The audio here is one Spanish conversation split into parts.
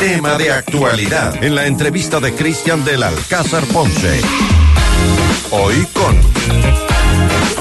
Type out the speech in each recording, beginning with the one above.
Tema de actualidad en la entrevista de Cristian del Alcázar Ponce. Hoy con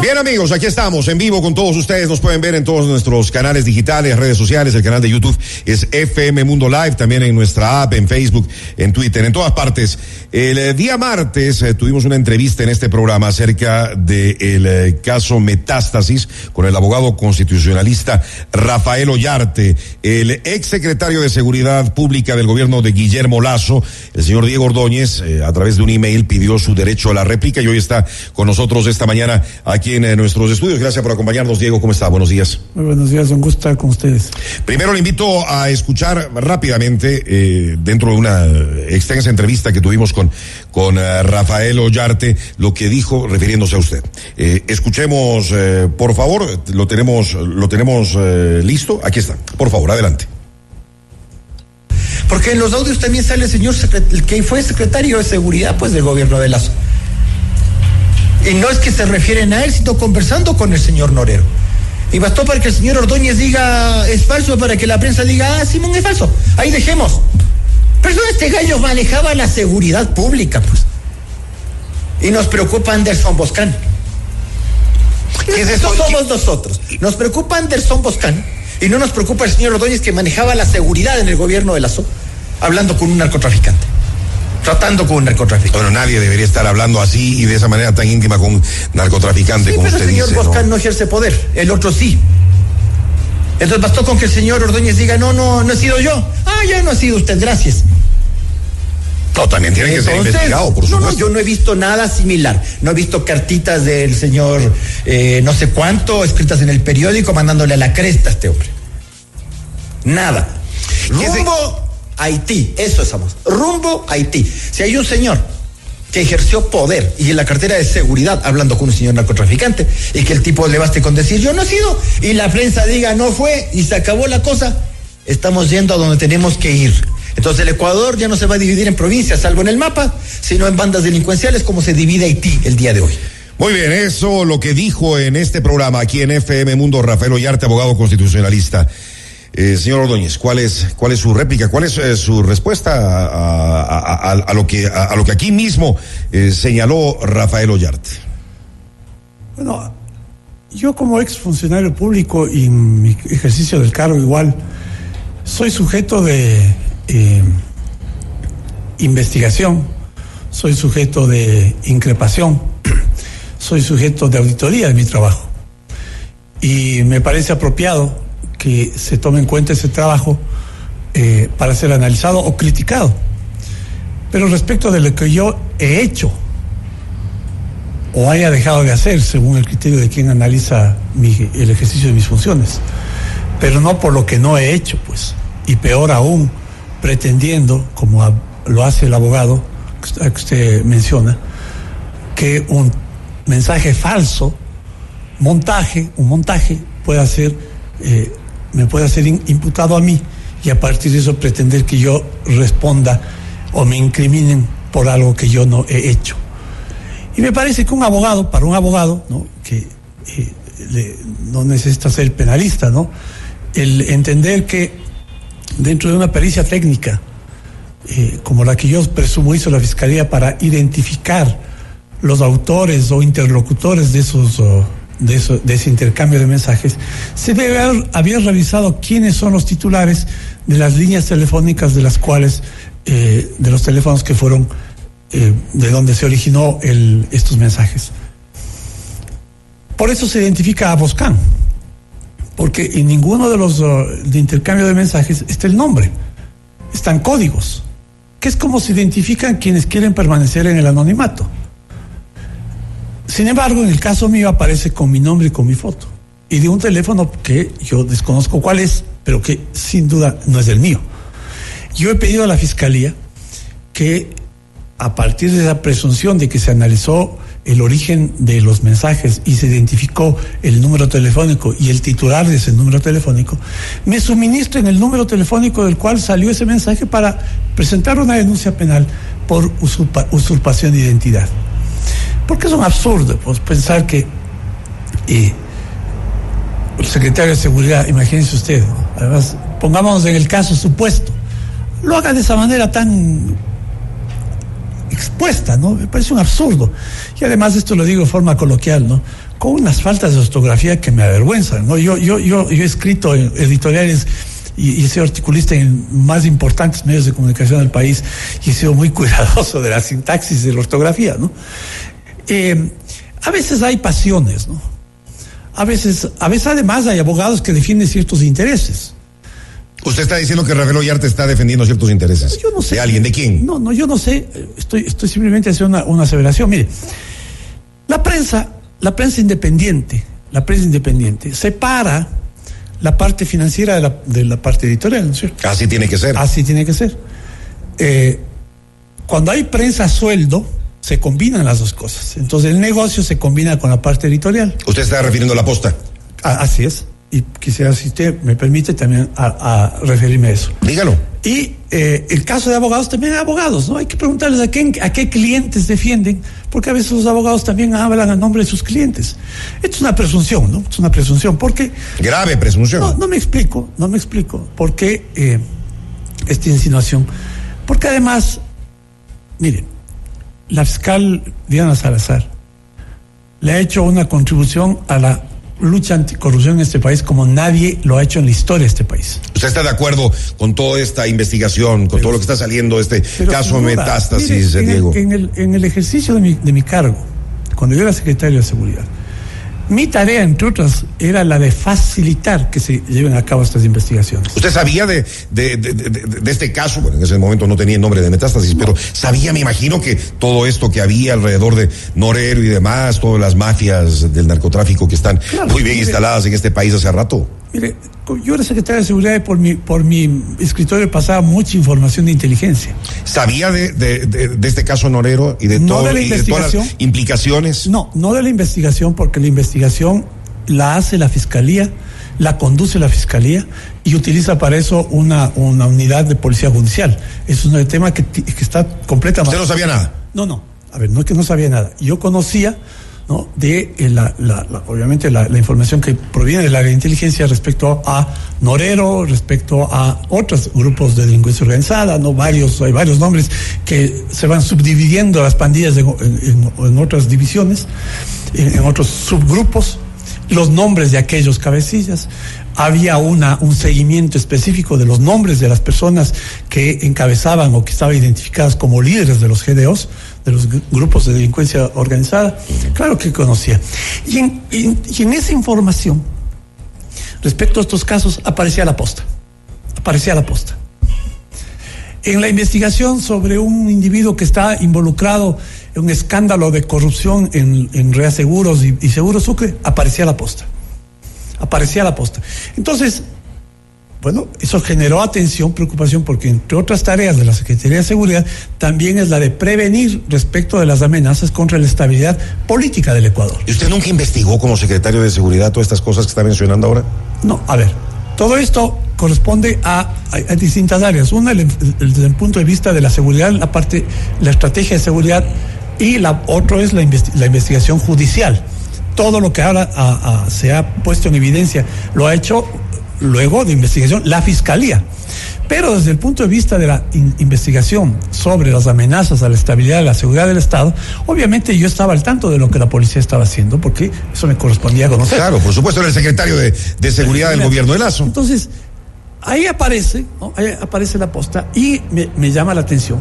Bien amigos, aquí estamos en vivo con todos ustedes. Nos pueden ver en todos nuestros canales digitales, redes sociales. El canal de YouTube es FM Mundo Live, también en nuestra app, en Facebook, en Twitter, en todas partes. El eh, día martes eh, tuvimos una entrevista en este programa acerca del eh, caso Metástasis con el abogado constitucionalista Rafael Ollarte, el ex secretario de Seguridad Pública del gobierno de Guillermo Lazo, el señor Diego Ordóñez, a través de un email pidió su derecho a la réplica y hoy está con nosotros esta mañana aquí en nuestros estudios. Gracias por acompañarnos, Diego. ¿Cómo está? Buenos días. Muy buenos días, un gusto estar con ustedes. Primero le invito a escuchar rápidamente, dentro de una extensa entrevista que tuvimos con con, uh, Rafael Ollarte lo que dijo refiriéndose a usted. Eh, escuchemos, eh, por favor, lo tenemos, lo tenemos eh, listo. Aquí está. Por favor, adelante. Porque en los audios también sale el señor el que fue secretario de seguridad pues del gobierno de Lazo. Y no es que se refieren a él, sino conversando con el señor Norero. Y bastó para que el señor Ordóñez diga es falso, para que la prensa diga, ah, Simón es falso. Ahí dejemos. Pero este gallo manejaba la seguridad pública, pues. Y nos preocupa Anderson Boscan. Que eso somos nosotros. Nos preocupa Anderson Boscan y no nos preocupa el señor Ordóñez que manejaba la seguridad en el gobierno de la SO, hablando con un narcotraficante. Tratando con un narcotraficante. Bueno, nadie debería estar hablando así y de esa manera tan íntima con un narcotraficante sí, como pero usted el señor dice. Boscan ¿no? no ejerce poder, el otro sí. Entonces bastó con que el señor Ordóñez diga, no, no, no he sido yo. Ah, ya no ha sido usted, gracias. No, también tiene que ser investigado, por no, supuesto. no, yo no he visto nada similar. No he visto cartitas del señor eh, no sé cuánto escritas en el periódico mandándole a la cresta a este hombre. Nada. ¿Qué se- Rumbo Haití, eso estamos. Rumbo Haití. Si hay un señor que ejerció poder y en la cartera de seguridad hablando con un señor narcotraficante y que el tipo le baste con decir yo no he sido y la prensa diga no fue y se acabó la cosa, estamos yendo a donde tenemos que ir. Entonces el Ecuador ya no se va a dividir en provincias, salvo en el mapa, sino en bandas delincuenciales como se divide Haití el día de hoy. Muy bien, eso lo que dijo en este programa aquí en FM Mundo Rafael Ollarte, abogado constitucionalista. Eh, señor Ordóñez, ¿cuál es, su réplica? ¿Cuál es eh, su respuesta a, lo que, aquí mismo eh, señaló Rafael Ollarte? Bueno, yo como ex funcionario público y en mi ejercicio del cargo igual, soy sujeto de investigación, soy sujeto de increpación, soy sujeto de auditoría de mi trabajo. Y me parece apropiado que se tome en cuenta ese trabajo eh, para ser analizado o criticado. Pero respecto de lo que yo he hecho, o haya dejado de hacer según el criterio de quien analiza mi- el ejercicio de mis funciones, pero no por lo que no he hecho, pues, y peor aún, pretendiendo, como lo hace el abogado que usted- que usted menciona, que un mensaje falso, montaje, un montaje, pueda ser, eh, me pueda ser imputado a mí y a partir de eso pretender que yo responda o me incriminen por algo que yo no he hecho. Y me parece que un abogado, para un abogado, ¿no? que eh, no necesita ser penalista, ¿no? El entender que dentro de una pericia técnica, eh, como la que yo presumo hizo la Fiscalía para identificar los autores o interlocutores de esos oh, de, eso- ese intercambio de mensajes, se debe haber, revisado quiénes son los titulares de las líneas telefónicas de las cuales, eh, de los teléfonos que fueron, eh, de donde se originó el, estos mensajes. Por eso se identifica a Boscan, porque en ninguno de los uh, de intercambio de mensajes está el nombre, están códigos, que es como se identifican quienes quieren permanecer en el anonimato. Sin embargo, en el caso mío aparece con mi nombre y con mi foto. Y de un teléfono que yo desconozco cuál es, pero que sin duda no es el mío. Yo he pedido a la Fiscalía que a partir de esa presunción de que se analizó el origen de los mensajes y se identificó el número telefónico y el titular de ese número telefónico, me suministren el número telefónico del cual salió ese mensaje para presentar una denuncia penal por usurpa- usurpación de identidad. Porque es un absurdo pues, pensar que el secretario de Seguridad, imagínense usted, además, pongámonos en el caso supuesto, lo haga de esa manera tan expuesta, ¿no? Me parece un absurdo. Y además esto lo digo de forma coloquial, ¿no? Con unas faltas de ortografía que me avergüenzan, ¿no? Yo, yo, yo, yo he escrito en editoriales y, he sido articulista en más importantes medios de comunicación del país y he sido muy cuidadoso de la sintaxis de la ortografía, ¿no? Eh, a veces hay pasiones, ¿no? A veces, a veces además hay abogados que defienden ciertos intereses. Usted está diciendo que Rafael Ollarte está defendiendo ciertos intereses. Yo no sé. ¿De alguien? ¿De quién? No, no, yo no sé. Estoy, estoy simplemente haciendo una, una aseveración. Mire, la prensa, la prensa independiente, la prensa independiente separa la parte financiera de la, de la parte editorial, ¿no es cierto? Así tiene que ser. Así tiene que ser. Eh, cuando hay prensa a sueldo, se combinan las dos cosas. Entonces el negocio se combina con la parte editorial. Usted está refiriendo a la posta. A- así es. Y quisiera, si usted me permite, también a, a referirme a eso. Dígalo. Y eh, el caso de abogados también hay abogados, ¿no? Hay que preguntarles a qué, a qué clientes defienden, porque a veces los abogados también hablan a nombre de sus clientes. Esto es una presunción, ¿no? Es una presunción, porque Grave presunción. no, no me explico, no me explico por qué eh, esta insinuación. Porque además, miren, la fiscal Diana Salazar le ha hecho una contribución a la lucha anticorrupción en este país como nadie lo ha hecho en la historia de este país. ¿Usted está de acuerdo con toda esta investigación, con todo lo que está saliendo de este caso duda, metástasis, mire, en el- Diego? En el, en el ejercicio de mi, de mi cargo, cuando yo era secretario de Seguridad, mi tarea, entre otras, era la de facilitar que se lleven a cabo estas investigaciones. ¿Usted sabía de, de, este caso? Bueno, en ese momento no tenía el nombre de metástasis, pero sabía, me imagino, que todo esto que había alrededor de Norero y demás, todas las mafias del narcotráfico que están Claro, muy bien instaladas en este país hace rato. Mire, yo era secretario de Seguridad y por mi, por mi escritorio pasaba mucha información de inteligencia. ¿Sabía de, de- de- de este caso Norero y de, No todo, de la de todas las investigación. implicaciones? No, no de la investigación, porque la investigación la hace la Fiscalía, la conduce la Fiscalía y utiliza para eso una, una unidad de policía judicial. Es un tema que, que está completamente... ¿Usted no sabía nada? No, no. A ver, no es que no sabía nada. Yo conocía, De eh, la, la- la- obviamente la, la información que proviene de inteligencia respecto a Norero, respecto a otros grupos de delincuencia organizada, ¿no? Varios, hay varios nombres que se van subdividiendo las pandillas en otras divisiones, en, en otros subgrupos, los nombres de aquellos cabecillas. Había una, un seguimiento específico de los nombres de las personas que encabezaban o que estaban identificadas como líderes de los GDOs, de los gru- grupos de delincuencia organizada. Claro que conocía. Y en, esa información, respecto a estos casos, aparecía la posta. Aparecía la posta. En la investigación sobre un individuo que está involucrado en un escándalo de corrupción en, en Reaseguros y, y Seguros Sucre, aparecía la posta. Aparecía la posta. Entonces, bueno, eso generó atención, preocupación, porque entre otras tareas de la Secretaría de Seguridad también es la de prevenir respecto de las amenazas contra la estabilidad política del Ecuador. ¿Y usted nunca investigó como secretario de Seguridad todas estas cosas que está mencionando ahora? No, a ver, todo esto corresponde a, a- a distintas áreas. Una, el- el- desde el punto de vista de la seguridad, la parte, la estrategia de seguridad, y la otro es la, investi- la investigación judicial. Todo lo que ahora a- se ha puesto en evidencia lo ha hecho luego de investigación la fiscalía. Pero desde el punto de vista de la in- investigación sobre las amenazas a la estabilidad y la seguridad del Estado, obviamente yo estaba al tanto de lo que la policía estaba haciendo, porque eso me correspondía conocer. Claro, por supuesto, era el secretario de, de Seguridad del gobierno de Lazo. Entonces, ahí aparece, ¿no? ahí aparece la posta y me, me llama la atención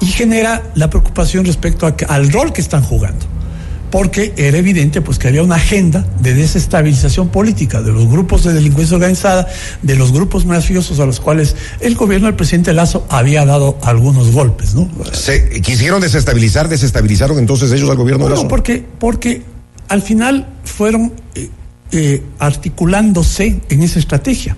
y genera la preocupación respecto a que- al rol que están jugando. Porque era evidente pues que había una agenda de desestabilización política de los grupos de delincuencia organizada, de los grupos mafiosos a los cuales el gobierno del presidente Lazo había dado algunos golpes, ¿no? Se quisieron desestabilizar, desestabilizaron entonces ellos al gobierno de No, Lazo. porque, porque al final fueron eh, eh, articulándose en esa estrategia.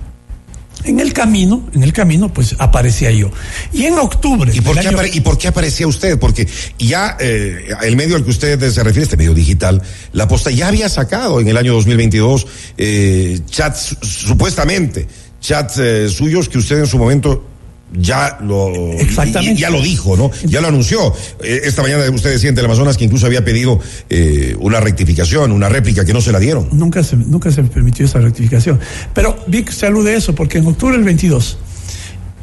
En el camino, en el camino, pues aparecía yo. Y en octubre. ¿Y por, del qué año- apare- ¿Y por qué aparecía usted? Porque ya eh, el medio al que usted se refiere, este medio digital, la posta ya había sacado en el año 2022 eh, chats, supuestamente, chats eh, suyos que usted en su momento ya lo Exactamente. ya lo dijo, ¿no? Ya lo anunció. Eh, esta mañana usted decía en Teleamazonas que incluso había pedido eh, una rectificación, una réplica que no se la dieron. Nunca se, nunca se permitió esa rectificación. Pero vi que se alude a eso, porque en octubre del 22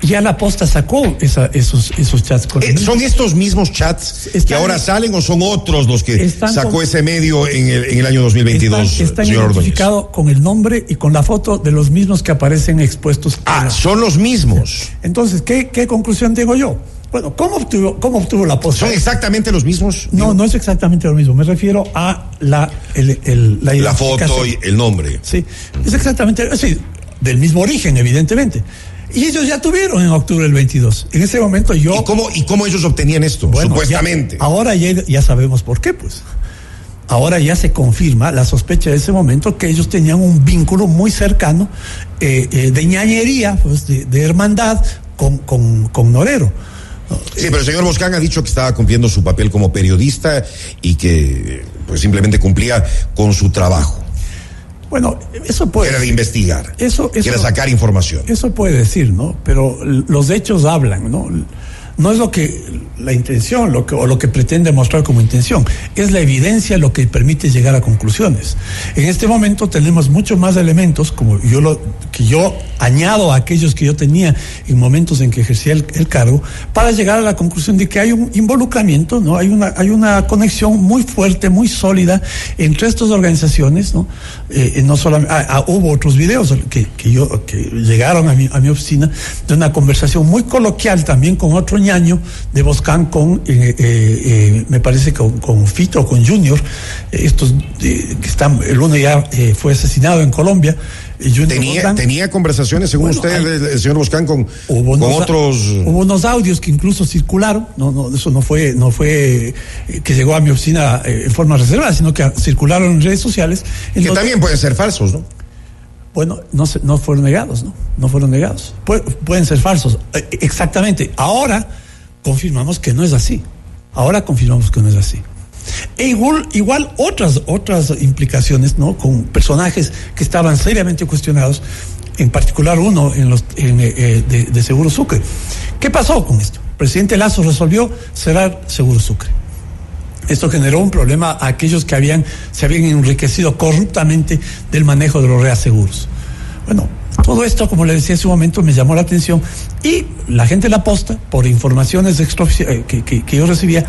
Ya la posta sacó esa, esos, esos chats. Con Eh, ¿Son estos mismos chats que ahora salen o son otros los que sacó con- ese medio en el, en el año 2022, están, están señor identificados con el nombre y con la foto de los mismos que aparecen expuestos. Ah, la- son los mismos. Entonces, ¿qué, ¿qué conclusión tengo yo? Bueno, ¿cómo obtuvo, cómo obtuvo la posta? ¿Son exactamente los mismos? No, no es exactamente lo mismo. Me refiero a la, el- el- la, La foto y el nombre. Sí, es exactamente, sí, del mismo origen, evidentemente. Y ellos ya tuvieron en octubre del 22. En ese momento yo... ¿Y cómo, ¿Y cómo ellos obtenían esto? Bueno, Supuestamente. ya- ahora ya, ya sabemos por qué, pues. Ahora ya se confirma la sospecha de ese momento que ellos tenían un vínculo muy cercano eh, eh, de ñañería, pues, de, de hermandad con, con, con Norero. Sí, pero el señor Boscán ha dicho que estaba cumpliendo su papel como periodista y que pues simplemente cumplía con su trabajo, Bueno, eso puede. era de investigar, Eso- eso- era sacar información. Eso puede decir, ¿no? Pero los hechos hablan, ¿no? No es lo que la intención, lo que o lo que pretende mostrar como intención, es la evidencia lo que permite llegar a conclusiones. En este momento tenemos muchos más elementos, como yo lo que yo añado a aquellos que yo tenía en momentos en que ejercía el, el cargo, para llegar a la conclusión de que hay un involucramiento, ¿no? Hay una hay una conexión muy fuerte, muy sólida entre estas organizaciones, ¿no? Eh, eh, no solamente ah, ah, hubo otros videos que, que yo que llegaron a mi a mi oficina de una conversación muy coloquial también con otro ñaño de Boscán con eh, eh, eh, me parece con, con Fito con Junior estos que están el uno ya fue asesinado en Colombia Tenía, tenía conversaciones, según Bueno, usted, hay- el, señor Boscán, con, con unos, otros. hubo unos audios que incluso circularon, no, no, eso no fue, no fue que llegó a mi oficina en forma reservada, sino que circularon en redes sociales. en que también pueden ser falsos, ¿no? Bueno, no, fueron negados, ¿no? No fueron negados. Pu- pueden ser falsos. Eh, exactamente. Ahora confirmamos que no es así. Ahora confirmamos que no es así. E igual, igual otras, otras implicaciones, ¿no? Con personajes que estaban seriamente cuestionados, en particular uno en los, eh, eh, de, de Seguro Sucre. ¿Qué pasó con esto? Presidente Lazo resolvió cerrar Seguro Sucre. Esto generó un problema a aquellos que habían, se habían enriquecido corruptamente del manejo de los reaseguros. Bueno, todo esto, como le decía hace un momento, me llamó la atención y la gente de la posta, por informaciones eh, que, que- yo recibía,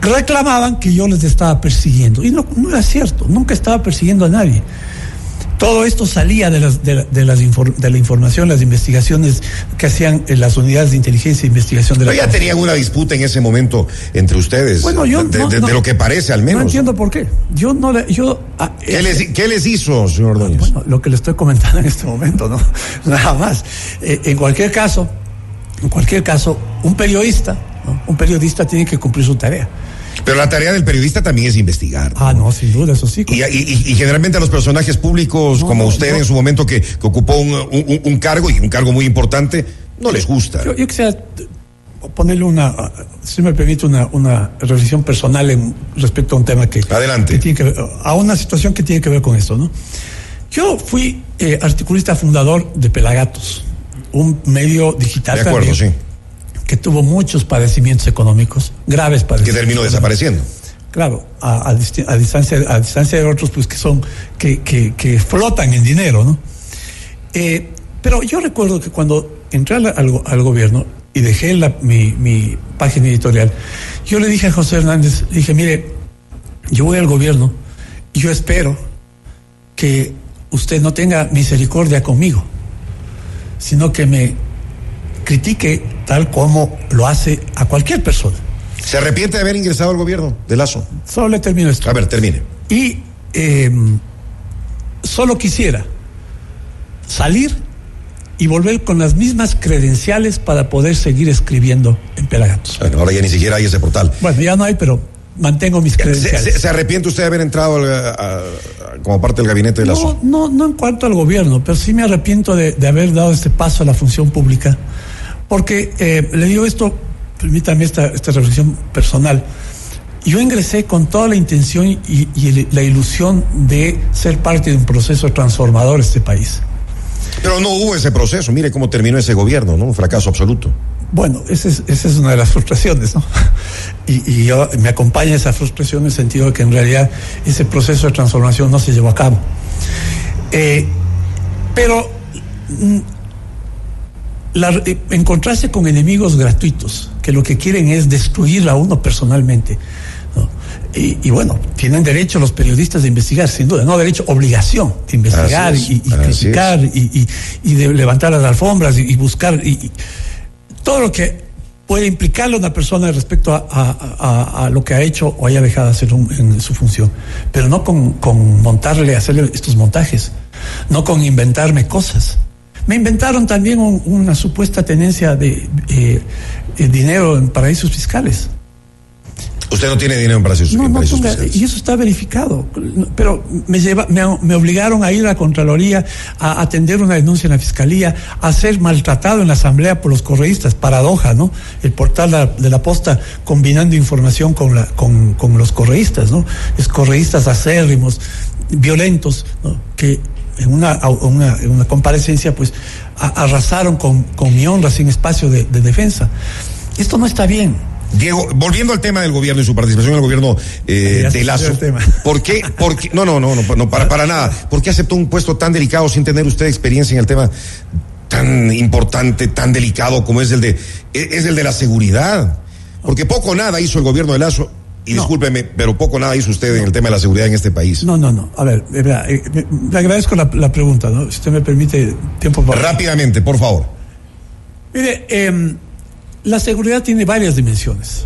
reclamaban que yo les estaba persiguiendo. Y no era cierto, nunca estaba persiguiendo a nadie. Todo esto salía de, las, de, la, de las infor- de la información, las investigaciones que hacían en las unidades de inteligencia e investigación de la Pero ya tenían una disputa en ese momento entre ustedes. Bueno, yo de, no- de- de no- lo que parece, al menos. No entiendo por qué. Yo no le, yo ah, ¿Qué, eh, les, qué les hizo, señor Ordóñez? bueno, lo que le estoy comentando en este momento, ¿no? Nada más. Eh, en cualquier caso, en cualquier caso, un periodista, ¿no? un periodista tiene que cumplir su tarea. Pero la tarea del periodista también es investigar. Ah, no, sin duda, eso sí. Y, y- y generalmente a los personajes públicos No, como usted en su momento que, que ocupó un, un- un cargo y un cargo muy importante, no les gusta. Yo, yo quisiera ponerle una, si me permite, una, una reflexión personal en- respecto a un tema que, Adelante. que tiene que ver, a una situación que tiene que ver con esto, ¿no? Yo fui eh, articulista fundador de Pelagatos, un medio digital De acuerdo, también, sí. Que tuvo muchos padecimientos económicos, graves Que padecimientos. terminó desapareciendo. Claro, a, a disti- a distancia, a distancia de otros, pues que son, que, que, que flotan en dinero, ¿no? Eh, pero yo recuerdo que cuando entré al, al- al gobierno y dejé la- mi, mi página editorial, yo le dije a José Hernández, dije, mire, yo voy al gobierno y yo espero que usted no tenga misericordia conmigo, sino que me critique tal como lo hace a cualquier persona. ¿Se arrepiente de haber ingresado al gobierno de Lazo? Solo le termino esto. A ver, termine. Y eh, solo quisiera salir y volver con las mismas credenciales para poder seguir escribiendo en Pelagatos. Bueno, ahora ya ni siquiera hay ese portal. Bueno, ya no hay, pero mantengo mis ¿Se, credenciales. se- se arrepiente usted de haber entrado al- a- a- como parte del gabinete de Lazo? No, no, no en cuanto al gobierno, pero sí me arrepiento de, de haber dado este paso a la función pública, porque eh, le digo esto, permítame esta, esta reflexión personal. Yo ingresé con toda la intención y, la ilusión de ser parte de un proceso transformador de este país. Pero no hubo ese proceso. Mire cómo terminó ese gobierno, ¿no? Un fracaso absoluto. Bueno, esa es, esa es una de las frustraciones, ¿no? Y, y yo, me acompaña esa frustración en el sentido de que en realidad ese proceso de transformación no se llevó a cabo. Eh, pero eh, encontrarse con enemigos gratuitos, que lo que quieren es destruir a uno personalmente. Y, bueno, tienen derecho los periodistas de investigar, sin duda, no derecho, obligación de investigar y, criticar y, de levantar las alfombras y, buscar y, todo lo que puede implicarle a una persona respecto a, lo que ha hecho o haya dejado de hacer en su función, pero no con, con montarle, hacerle estos montajes, no con inventarme cosas. Me inventaron también una supuesta tenencia de eh, dinero en paraísos fiscales. Usted no tiene dinero en paraísos, no, no fiscales. Y eso está verificado. Pero me, lleva, me, obligaron a ir a la Contraloría, a atender una denuncia en la Fiscalía, a ser maltratado en la Asamblea por los correístas. Paradoja, ¿no? El portal de la posta combinando información con, la, con, con los correístas, ¿no? Es correístas acérrimos, violentos, ¿no? Que en una, una, una comparecencia, pues arrasaron con, con, mi honra sin espacio de, defensa. Esto no está bien. Diego, volviendo al tema del gobierno y su participación en el gobierno eh, de Lazo, ¿por qué, por qué, no, no, no, no, no para, para nada, ¿por qué aceptó un puesto tan delicado sin tener usted experiencia en el tema tan importante, tan delicado como es el de, es el de la seguridad? Porque poco o nada hizo el gobierno de Lazo y discúlpeme, pero poco nada hizo usted en el tema de la seguridad en este país. No, no, no. A ver, eh, le agradezco la, pregunta, ¿no? Si usted me permite tiempo para. Rápidamente, por favor. Mire, em, la seguridad tiene varias dimensiones.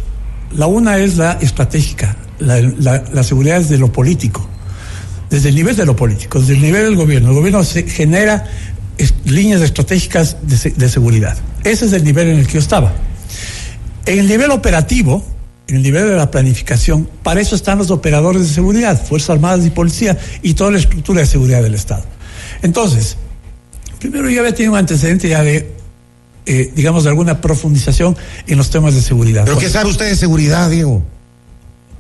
La una es la estratégica, la, seguridad es de lo político, desde el nivel de lo político, desde el nivel del gobierno. El gobierno se genera líneas estratégicas de, de seguridad. Ese es el nivel en el que yo estaba. En el nivel operativo, el nivel de la planificación, para eso están los operadores de seguridad, Fuerzas Armadas y Policía y toda la estructura de seguridad del Estado. Entonces, primero yo había tenido un antecedente ya de, eh, digamos, de alguna profundización en los temas de seguridad. ¿Pero qué sabe usted de seguridad, Diego?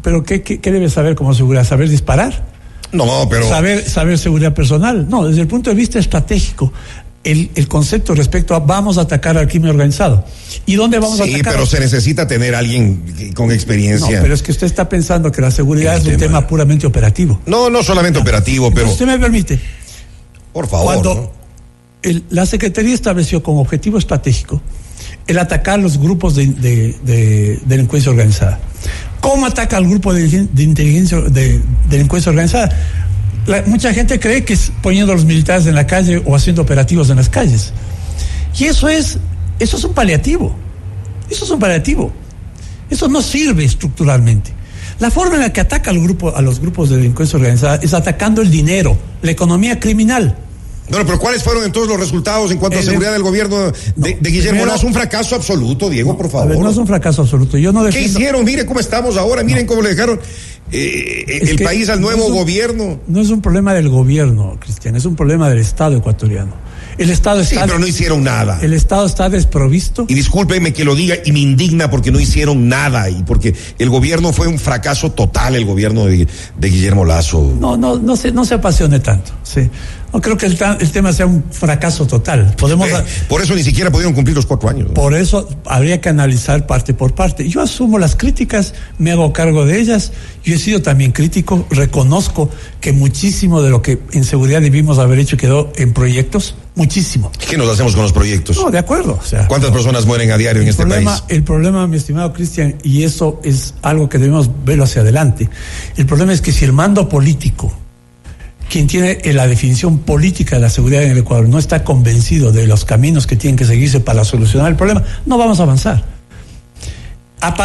¿Pero qué, qué, qué debe saber como seguridad? ¿Saber disparar? No, pero. Saber, saber seguridad personal. No, desde el punto de vista estratégico el, el, concepto respecto a vamos a atacar al crimen organizado. ¿Y dónde vamos a atacar? Sí, pero se necesita tener alguien con experiencia. No, pero es que usted está pensando que la seguridad es un tema. puramente operativo. No, no solamente operativo, pero. usted me permite. Por favor. Cuando la Secretaría estableció como objetivo estratégico el atacar los grupos de, de, delincuencia organizada. ¿Cómo ataca al grupo de, inteligencia de delincuencia organizada? Mucha gente cree que es poniendo a los militares en la calle o haciendo operativos en las calles. Y eso es, eso es un paliativo. Eso es un paliativo. Eso no sirve estructuralmente. La forma en la que ataca al grupo, a los grupos de delincuencia organizada es atacando el dinero, la economía criminal. Bueno, pero ¿cuáles fueron entonces los resultados en cuanto a seguridad del gobierno de, Guillermo No es un fracaso absoluto, Diego, por favor. no es un fracaso absoluto. Yo no ¿Qué hicieron? Mire cómo estamos ahora, miren cómo le dejaron eh, el país al nuevo gobierno. No es un problema del gobierno, Cristian, es un problema del Estado ecuatoriano. El Estado está. Sí, pero no hicieron nada. El Estado está desprovisto. Y discúlpeme que lo diga y me indigna porque no hicieron nada y porque el gobierno fue un fracaso total, el gobierno de, Guillermo Lazo. No, no, no se, no se apasione tanto. Sí. No creo que el, tema sea un fracaso total. Podemos. Eh, por eso ni siquiera pudieron cumplir los cuatro años. Por eso habría que analizar parte por parte. Yo asumo las críticas, me hago cargo de ellas. Yo he sido también crítico, reconozco que muchísimo de lo que en seguridad debimos haber hecho quedó en proyectos, muchísimo. ¿Qué nos hacemos con los proyectos? No, de acuerdo. O sea, ¿Cuántas personas mueren a diario en este país? El problema, mi estimado Cristian, y eso es algo que debemos verlo hacia adelante. El problema es que si el mando político quien tiene la definición política de la seguridad en el Ecuador no está convencido de los caminos que tienen que seguirse para solucionar el problema, no vamos a avanzar.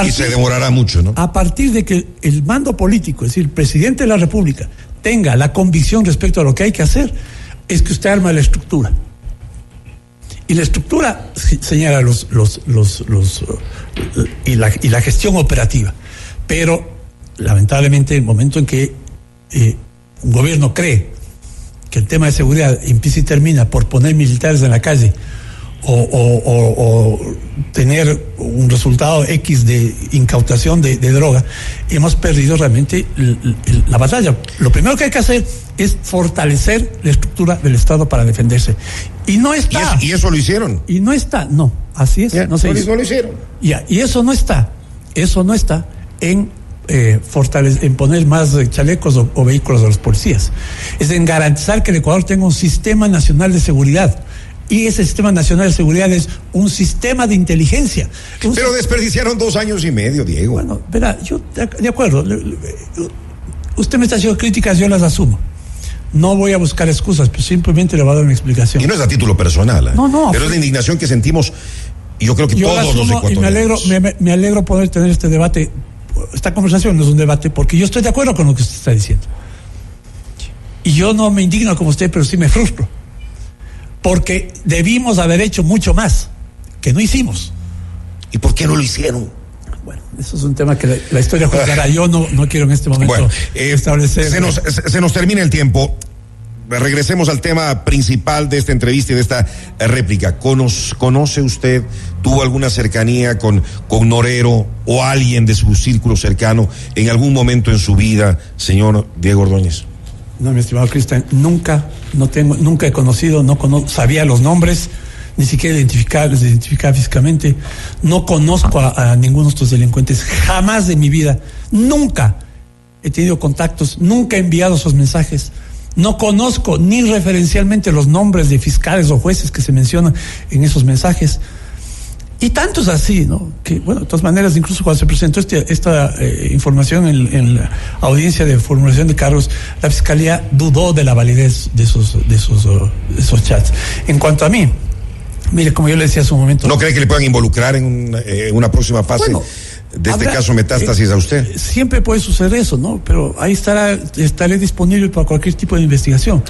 y se demorará mucho, ¿no? A partir de que el mando político, es decir, el presidente de la República, tenga la convicción respecto a lo que hay que hacer, es que usted arma la estructura. Y la estructura señala los, los, los, los y, la, y la gestión operativa. Pero, lamentablemente, el momento en que eh, un gobierno cree que el tema de seguridad empieza y termina por poner militares en la calle o, tener un resultado X de incautación de, droga, hemos perdido realmente la batalla. Lo primero que hay que hacer es fortalecer la estructura del Estado para defenderse. Y no está. ¿Y eso, lo hicieron? Y no está, no, así es. no, se lo hicieron. y eso no está, eso no está en eh, en poner más chalecos o, vehículos a los policías. Es en garantizar que el Ecuador tenga un sistema nacional de seguridad Y ese Sistema Nacional de Seguridad es un sistema de inteligencia. Un Pero desperdiciaron dos años y medio, Diego. Bueno, verá, yo de, acuerdo. Usted me está haciendo críticas, yo las asumo. No voy a buscar excusas, pero simplemente le voy a dar una explicación. Y no es a título personal. ¿eh? No, no. Pero es la indignación que sentimos, y yo creo que yo todos los asumo y me alegro, ecuatorianos. me alegro poder tener este debate. Esta conversación no es un debate porque yo estoy de acuerdo con lo que usted está diciendo. Y yo no me indigno como usted, pero sí me frustro. Porque debimos haber hecho mucho más que no hicimos. ¿Y por qué no lo hicieron? Bueno, eso es un tema que la, la historia juzgará. Yo no, no quiero en este momento Bueno, eh, establecer. se, nos, se- se nos termina el tiempo. Regresemos al tema principal de esta entrevista y de esta réplica. ¿Conoce, usted, tuvo alguna cercanía con, con Norero o alguien de su círculo cercano en algún momento en su vida, señor Diego Ordóñez? No, mi estimado Cristian, nunca, no tengo, nunca he conocido, no cono- sabía los nombres, ni siquiera identificar físicamente. No conozco a, a ninguno de estos delincuentes, jamás de mi vida, nunca he tenido contactos, nunca he enviado esos mensajes. No conozco ni referencialmente los nombres de fiscales o jueces que se mencionan en esos mensajes. Y tanto es así, ¿no? Que, bueno, de todas maneras, incluso cuando se presentó este- esta eh, información en, en la audiencia de formulación de cargos, la Fiscalía dudó de la validez de esos, de esos, oh, de esos chats. En cuanto a mí, mire, como yo le decía hace un momento. ¿No cree que le puedan involucrar en una, eh, una próxima fase Bueno, de este caso metástasis eh, a usted? Siempre puede suceder eso, ¿no? Pero ahí estará, estaré disponible para cualquier tipo de investigación.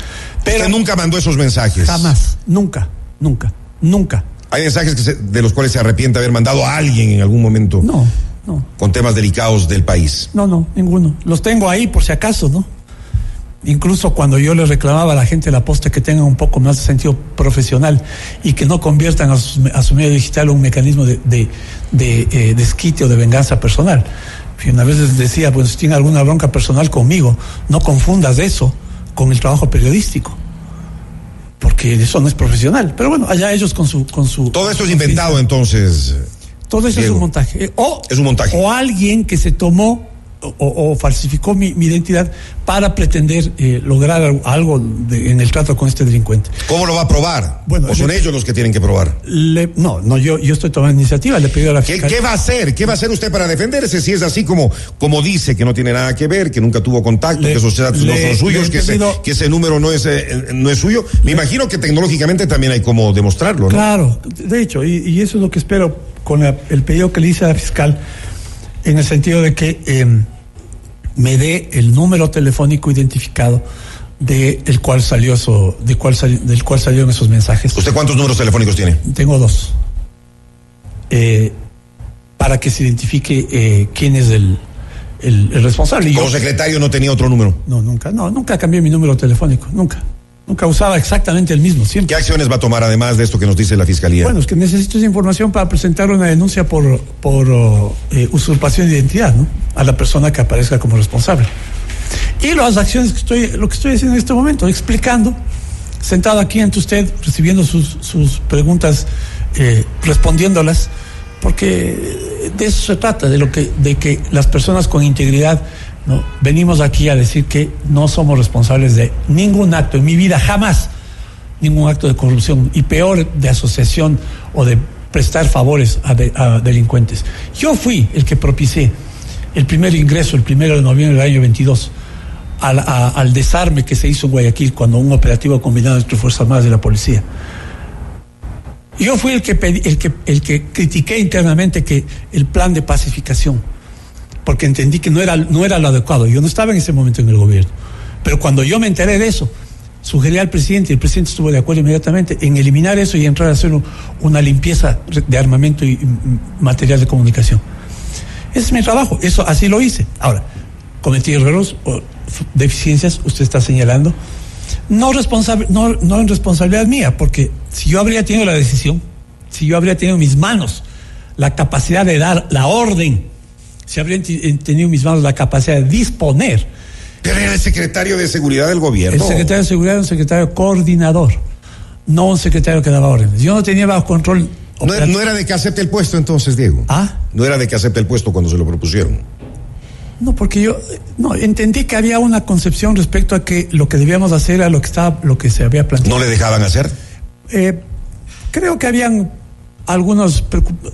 Pero usted nunca mandó esos mensajes. jamás, nunca, nunca, nunca. Hay mensajes que se- de los cuales se arrepiente haber mandado a alguien en algún momento No, no. con temas delicados del país. No, no, ninguno. Los tengo ahí por si acaso, ¿no? Incluso cuando yo le reclamaba a la gente de la posta que tengan un poco más de sentido profesional y que no conviertan a, su medio digital un mecanismo de, de, de, eh, desquite o de venganza personal. Y una vez les decía, pues si tiene alguna bronca personal conmigo, no confundas eso con el trabajo periodístico. Porque eso no es profesional. Pero bueno, allá ellos con su... Con su Todo esto es inventado entonces. todo eso Diego. es un montaje. Eh, O, Es un montaje. O alguien que se tomó o, o falsificó mi, mi identidad para pretender eh, lograr al- algo de- en el trato con este delincuente. ¿Cómo lo va a probar? Bueno, ¿O son le- ellos los que tienen que probar? Le- no, no, yo, yo estoy tomando iniciativa, le pedí a la ¿Qué, fiscal. qué va a hacer? ¿Qué va a hacer usted para defenderse? Si es así como, como dice, que no tiene nada que ver, que nunca tuvo contacto, Le- que esos chats no son suyos, que, ese, que ese número no es, eh, no es suyo. Me imagino que tecnológicamente también hay como demostrarlo, ¿no? Claro, de hecho, y, y eso es lo que espero con la- el pedido que le hice a la fiscal, en el sentido de que eh, me dé el número telefónico identificado de el cual salió eso, de cuál sali- del cual salieron esos mensajes. ¿Usted cuántos números telefónicos tiene? Tengo dos. Eh, para que se identifique eh, quién es el, el, el responsable. Y yo- Como secretario no tenía otro número. no, nunca, no, nunca cambié mi número telefónico, nunca. Nunca usaba exactamente el mismo, ¿Qué siempre. acciones va a tomar además de esto que nos dice la fiscalía? Bueno, es que necesito esa información para presentar una denuncia por, por eh, usurpación de identidad, ¿no? A la persona que aparezca como responsable. Y las acciones que estoy, lo que estoy haciendo en este momento, explicando, sentado aquí ante usted, recibiendo sus, sus preguntas, eh, respondiéndolas, porque de eso se trata, de lo que, de que las personas con integridad ¿no? venimos aquí a decir que no somos responsables de ningún acto en mi vida, jamás ningún acto de corrupción y peor de asociación o de prestar favores a, de- a delincuentes. Yo fui el que propicié el primer ingreso, el primero de noviembre del año 22, al, a- al desarme que se hizo en Guayaquil cuando un operativo combinado entre Fuerzas Armadas y la policía. Yo fui el que, pedí- el, que, el que critiqué internamente que el plan de pacificación, porque entendí que no era, no era lo adecuado. Yo no estaba en ese momento en el gobierno. Pero cuando yo me enteré de eso, sugerí al presidente, y el presidente estuvo de acuerdo inmediatamente en eliminar eso y entrar a hacer un- una limpieza de armamento y mm, material de comunicación. Ese es mi trabajo, eso así lo hice. Ahora, cometí errores o deficiencias, usted está señalando. No, responsable, no, no en responsabilidad mía, porque si yo habría tenido la decisión, si yo habría tenido en mis manos la capacidad de dar la orden, si habría ti- tenido en mis manos la capacidad de disponer, Pero era el secretario de seguridad del el gobierno. secretario de Seguridad era un secretario coordinador, no un secretario que daba órdenes. Yo no tenía bajo control. No, era de que acepte el puesto entonces, Diego. Ah. No era de que acepte el puesto cuando se lo propusieron. No, porque yo eh, no entendí que había una concepción respecto a que lo que debíamos hacer era lo que estaba, lo que se había planteado. ¿No le dejaban hacer? Eh, Creo que habían algunos,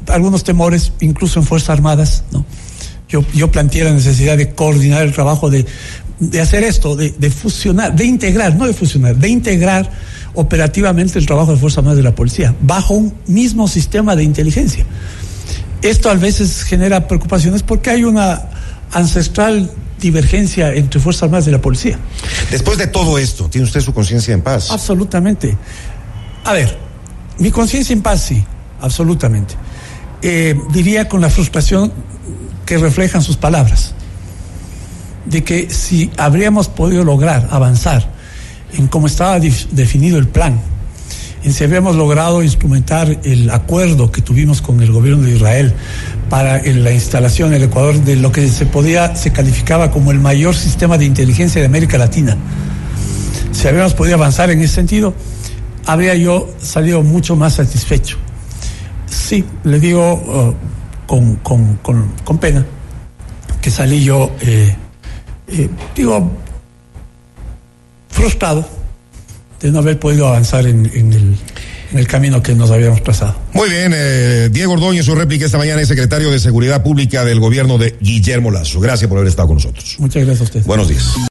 algunos temores, incluso en Fuerzas Armadas, ¿no? Yo, yo planteé la necesidad de coordinar el trabajo, de, de hacer esto, de, de, fusionar, de integrar, no de fusionar, de integrar operativamente el trabajo de Fuerzas Armadas de la Policía, bajo un mismo sistema de inteligencia. Esto a veces genera preocupaciones porque hay una ancestral divergencia entre Fuerzas Armadas y la Policía. Después de todo esto, ¿tiene usted su conciencia en paz? Absolutamente. A ver, mi conciencia en paz sí, absolutamente. Eh, diría con la frustración que reflejan sus palabras, de que si habríamos podido lograr avanzar en cómo estaba definido el plan, en si habíamos logrado instrumentar el acuerdo que tuvimos con el gobierno de Israel para la instalación en el Ecuador de lo que se podía, se calificaba como el mayor sistema de inteligencia de América Latina. Si habíamos podido avanzar en ese sentido, habría yo salido mucho más satisfecho. Sí, le digo uh, con, con, con, con, pena que salí yo, eh, eh, digo, frustrado de no haber podido avanzar en, en, el, en el, camino que nos habíamos trazado. Muy bien, eh, Diego Ordóñez, su réplica esta mañana es secretario de Seguridad Pública del gobierno de Guillermo Lazo. Gracias por haber estado con nosotros. Muchas gracias a usted. Buenos días.